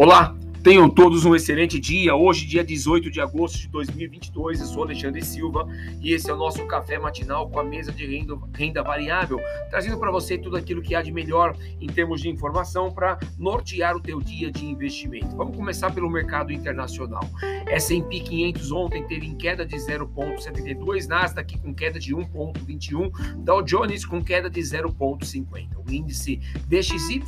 Olá, tenham todos um excelente dia. Hoje, dia 18 de agosto de 2022, eu sou Alexandre Silva e esse é o nosso café matinal com a mesa de renda, renda variável, trazendo para você tudo aquilo que há de melhor em termos de informação para nortear o teu dia de investimento. Vamos começar pelo mercado internacional. S&P 500 ontem teve em queda de 0,72, Nasdaq com queda de 1,21, Dow Jones com queda de 0,50. O índice DXY,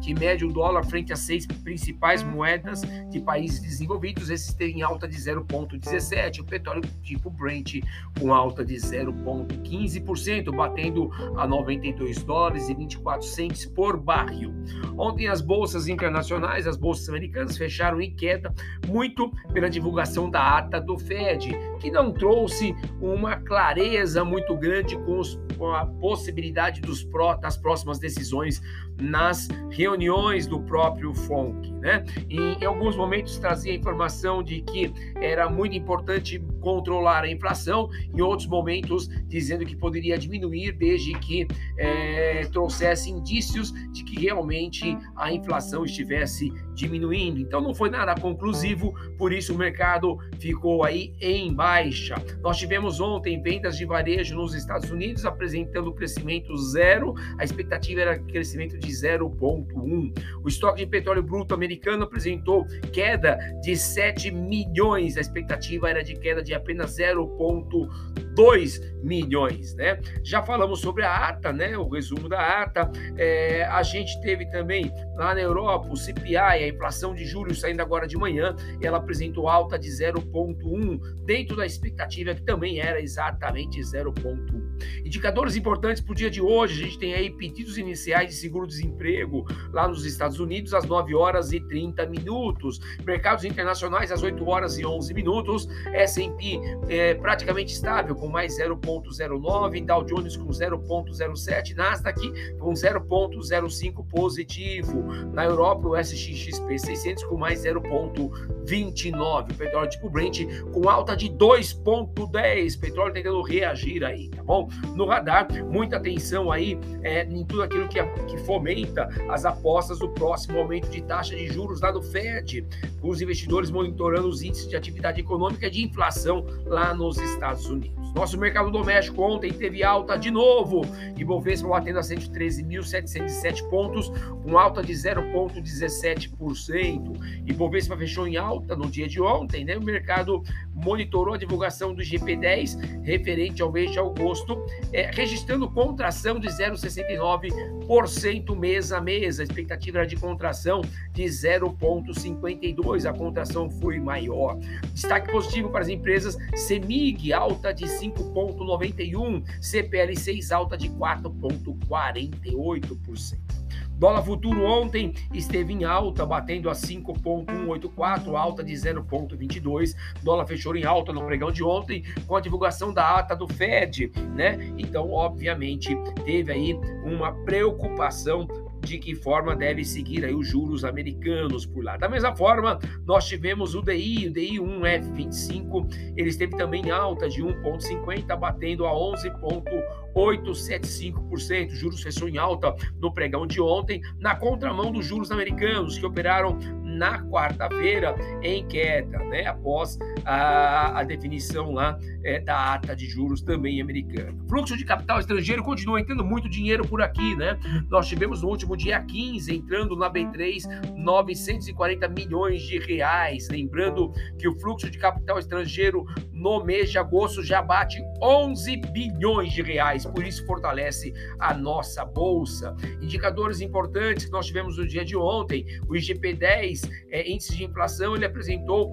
que mede o dólar frente às seis principais moedas de países desenvolvidos, esses têm alta de 0,17. O petróleo tipo Brent com alta de 0,15%, batendo a 92 dólares e 24 centes por barril. Ontem as bolsas internacionais, as bolsas americanas fecharam em queda, muito pela divulgação da ata do Fed, que não trouxe uma clareza muito grande com, os, com a possibilidade dos pró, das próximas decisões nas reuniões do próprio FONC. Né? E, em alguns momentos trazia a informação de que era muito importante controlar a inflação, em outros momentos dizendo que poderia diminuir desde que é, trouxesse indícios de que realmente a inflação estivesse diminuindo. Então não foi nada conclusivo, por isso o mercado ficou aí em baixa. Nós tivemos ontem vendas de varejo nos Estados Unidos apresentando crescimento zero, a expectativa era crescimento de 0,1. O estoque de petróleo bruto americano apresentou queda de 7 milhões, a expectativa era de queda de apenas 0,2 milhões, né? Já falamos sobre a ata, né? O resumo da ata. É, a gente teve também lá na Europa o CPI, a inflação de julho saindo agora de manhã, ela apresentou alta de 0,1 dentro da expectativa que também era exatamente 0,1. Indicadores importantes para o dia de hoje, a gente tem aí pedidos iniciais de seguro-desemprego lá nos Estados Unidos às 9 horas e 30 minutos, mercados internacionais às 8 horas e 11 minutos, S&P é, praticamente estável com mais 0,09, Dow Jones com 0,07, Nasdaq com 0,05 positivo. Na Europa, o SXXP 600 com mais 0,29. O petróleo tipo Brent com alta de 2,10. Petróleo tentando reagir aí, tá bom? No radar, muita atenção aí é, em tudo aquilo que, que fomenta as apostas do próximo aumento de taxa de juros lá do Fed, com os investidores monitorando os índices de atividade econômica e de inflação lá nos Estados Unidos. Nosso mercado doméstico ontem teve alta de novo. Ibovespa batendo a 113.707 pontos, com alta de 0,17%. Ibovespa fechou em alta no dia de ontem, né? O mercado monitorou a divulgação do GP10 referente ao mês de agosto, é, registrando contração de 0,69% mês a mês. A expectativa era de contração de 0,52%. A contração foi maior. Destaque positivo para as empresas Semig, alta de 5 5,91, CPL6 alta de 4,48%. Dólar futuro ontem esteve em alta, batendo a 5,184, alta de 0,22. Dólar fechou em alta no pregão de ontem, com a divulgação da ata do Fed, né? Então, obviamente, teve aí uma preocupação de que forma deve seguir aí os juros americanos por lá. Da mesma forma, nós tivemos o DI, o DI 1F25, ele esteve também alta de 1,50, batendo a 11,875%. Juros fechou em alta no pregão de ontem, na contramão dos juros americanos, que operaram na quarta-feira em queda, né? Após a, a definição lá é, da ata de juros também americana. Fluxo de capital estrangeiro continua entrando muito dinheiro por aqui, né? Nós tivemos no último dia 15 entrando na B3 940 milhões de reais. Lembrando que o fluxo de capital estrangeiro no mês de agosto já bate 11 bilhões de reais, por isso fortalece a nossa bolsa. Indicadores importantes que nós tivemos no dia de ontem, o IGP-10 é, índice de inflação ele apresentou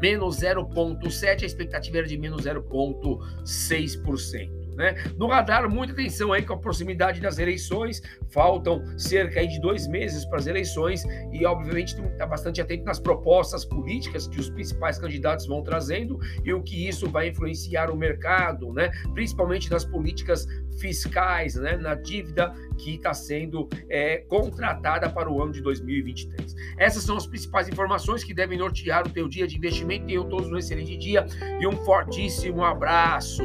menos 0,7, a expectativa era de menos 0,6%. Né? No radar, muita atenção aí com a proximidade das eleições, faltam cerca de dois meses para as eleições e, obviamente, está bastante atento nas propostas políticas que os principais candidatos vão trazendo e o que isso vai influenciar o mercado, né? principalmente nas políticas fiscais, né? na dívida que está sendo é, contratada para o ano de 2023. Essas são as principais informações que devem nortear o teu dia de investimento. Tenham todos um excelente dia e um fortíssimo abraço.